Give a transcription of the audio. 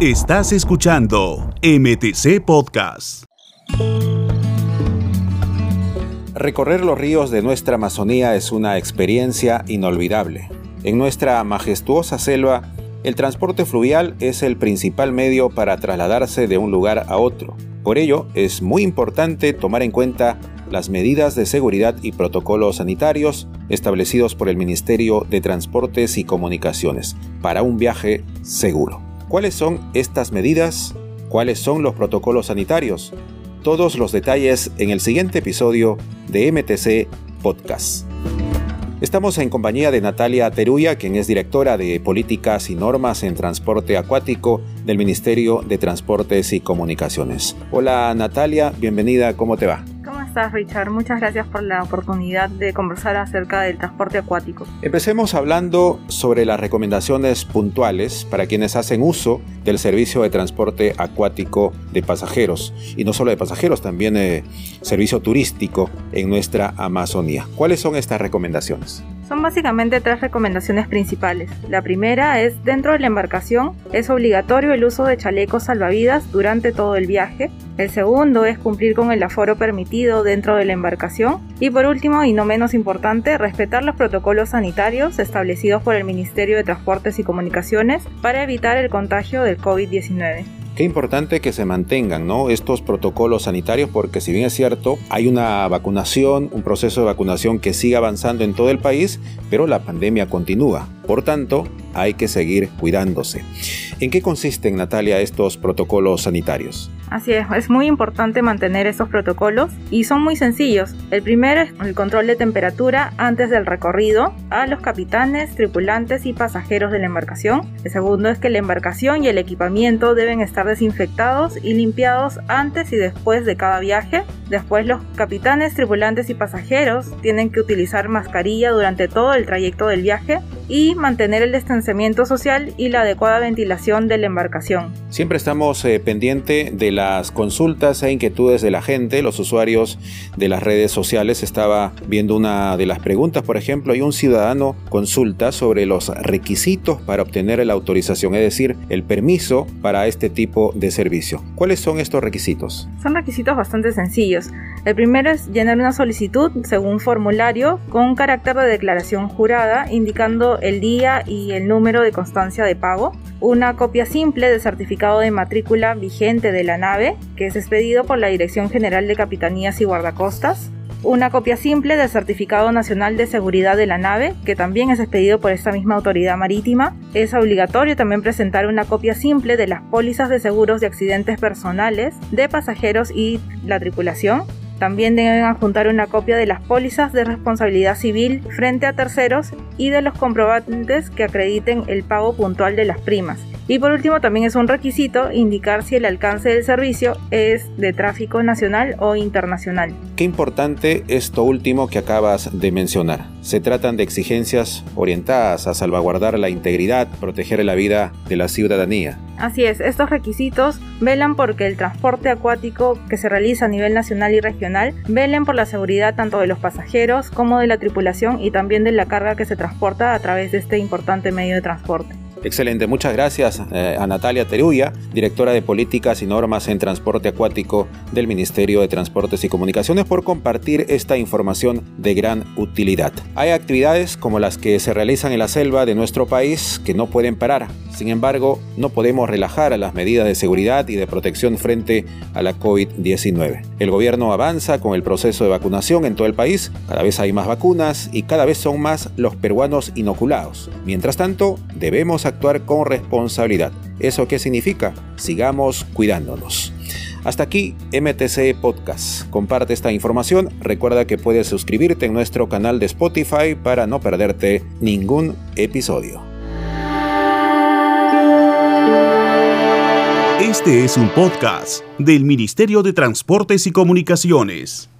Estás escuchando MTC Podcast. Recorrer los ríos de nuestra Amazonía es una experiencia inolvidable. En nuestra majestuosa selva, el transporte fluvial es el principal medio para trasladarse de un lugar a otro. Por ello, es muy importante tomar en cuenta las medidas de seguridad y protocolos sanitarios establecidos por el Ministerio de Transportes y Comunicaciones para un viaje seguro. ¿Cuáles son estas medidas? ¿Cuáles son los protocolos sanitarios? Todos los detalles en el siguiente episodio de MTC Podcast. Estamos en compañía de Natalia Teruya, quien es directora de Políticas y Normas en Transporte Acuático del Ministerio de Transportes y Comunicaciones. Hola Natalia, bienvenida, ¿cómo te va? Richard? Muchas gracias por la oportunidad de conversar acerca del transporte acuático. Empecemos hablando sobre las recomendaciones puntuales para quienes hacen uso del servicio de transporte acuático de pasajeros. Y no solo de pasajeros, también de servicio turístico en nuestra Amazonía. ¿Cuáles son estas recomendaciones? Son básicamente tres recomendaciones principales. La primera es, dentro de la embarcación, es obligatorio el uso de chalecos salvavidas durante todo el viaje. El segundo es cumplir con el aforo permitido dentro de la embarcación. Y por último, y no menos importante, respetar los protocolos sanitarios establecidos por el Ministerio de Transportes y Comunicaciones para evitar el contagio del COVID-19. Qué importante que se mantengan ¿no? estos protocolos sanitarios porque si bien es cierto, hay una vacunación, un proceso de vacunación que sigue avanzando en todo el país, pero la pandemia continúa. Por tanto, hay que seguir cuidándose. ¿En qué consisten, Natalia, estos protocolos sanitarios? Así es, es muy importante mantener estos protocolos y son muy sencillos. El primero es el control de temperatura antes del recorrido a los capitanes, tripulantes y pasajeros de la embarcación. El segundo es que la embarcación y el equipamiento deben estar desinfectados y limpiados antes y después de cada viaje. Después los capitanes, tripulantes y pasajeros tienen que utilizar mascarilla durante todo el trayecto del viaje y mantener el distanciamiento social y la adecuada ventilación de la embarcación. Siempre estamos eh, pendientes de las consultas e inquietudes de la gente, los usuarios de las redes sociales. Estaba viendo una de las preguntas, por ejemplo, hay un ciudadano consulta sobre los requisitos para obtener la autorización, es decir, el permiso para este tipo de servicio. ¿Cuáles son estos requisitos? Son requisitos bastante sencillos. El primero es llenar una solicitud según formulario con carácter de declaración jurada indicando el día y el número de constancia de pago, una copia simple de certificado de matrícula vigente de la nave, que es expedido por la Dirección General de Capitanías y Guardacostas, una copia simple del Certificado Nacional de Seguridad de la nave, que también es expedido por esta misma autoridad marítima. Es obligatorio también presentar una copia simple de las pólizas de seguros de accidentes personales de pasajeros y la tripulación, también deben adjuntar una copia de las pólizas de responsabilidad civil frente a terceros y de los comprobantes que acrediten el pago puntual de las primas. Y por último, también es un requisito indicar si el alcance del servicio es de tráfico nacional o internacional. Qué importante esto último que acabas de mencionar. Se tratan de exigencias orientadas a salvaguardar la integridad, proteger la vida de la ciudadanía. Así es, estos requisitos velan porque el transporte acuático que se realiza a nivel nacional y regional velen por la seguridad tanto de los pasajeros como de la tripulación y también de la carga que se transporta a través de este importante medio de transporte. Excelente, muchas gracias eh, a Natalia Teruya, directora de Políticas y Normas en Transporte Acuático del Ministerio de Transportes y Comunicaciones, por compartir esta información de gran utilidad. Hay actividades como las que se realizan en la selva de nuestro país que no pueden parar. Sin embargo, no podemos relajar las medidas de seguridad y de protección frente a la COVID-19. El gobierno avanza con el proceso de vacunación en todo el país, cada vez hay más vacunas y cada vez son más los peruanos inoculados. Mientras tanto, debemos actuar con responsabilidad. ¿Eso qué significa? Sigamos cuidándonos. Hasta aquí MTC Podcast. Comparte esta información. Recuerda que puedes suscribirte en nuestro canal de Spotify para no perderte ningún episodio. Este es un podcast del Ministerio de Transportes y Comunicaciones.